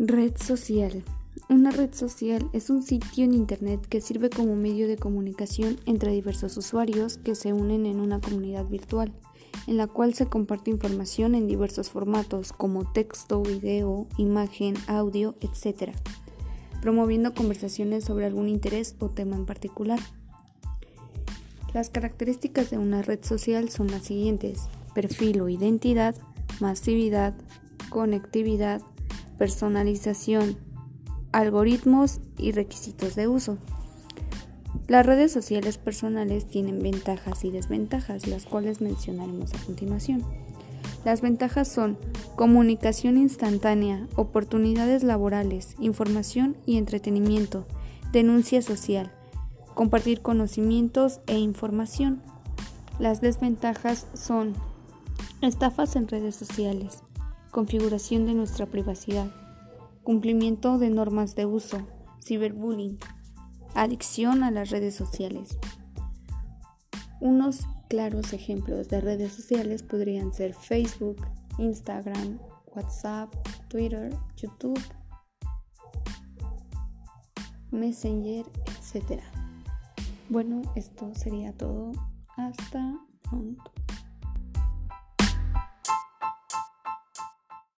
Red social. Una red social es un sitio en Internet que sirve como medio de comunicación entre diversos usuarios que se unen en una comunidad virtual, en la cual se comparte información en diversos formatos como texto, video, imagen, audio, etc., promoviendo conversaciones sobre algún interés o tema en particular. Las características de una red social son las siguientes. Perfil o identidad, masividad, conectividad, personalización, algoritmos y requisitos de uso. Las redes sociales personales tienen ventajas y desventajas, las cuales mencionaremos a continuación. Las ventajas son comunicación instantánea, oportunidades laborales, información y entretenimiento, denuncia social, compartir conocimientos e información. Las desventajas son estafas en redes sociales, configuración de nuestra privacidad, cumplimiento de normas de uso, ciberbullying, adicción a las redes sociales. Unos claros ejemplos de redes sociales podrían ser Facebook, Instagram, WhatsApp, Twitter, YouTube, Messenger, etc. Bueno, esto sería todo. Hasta pronto.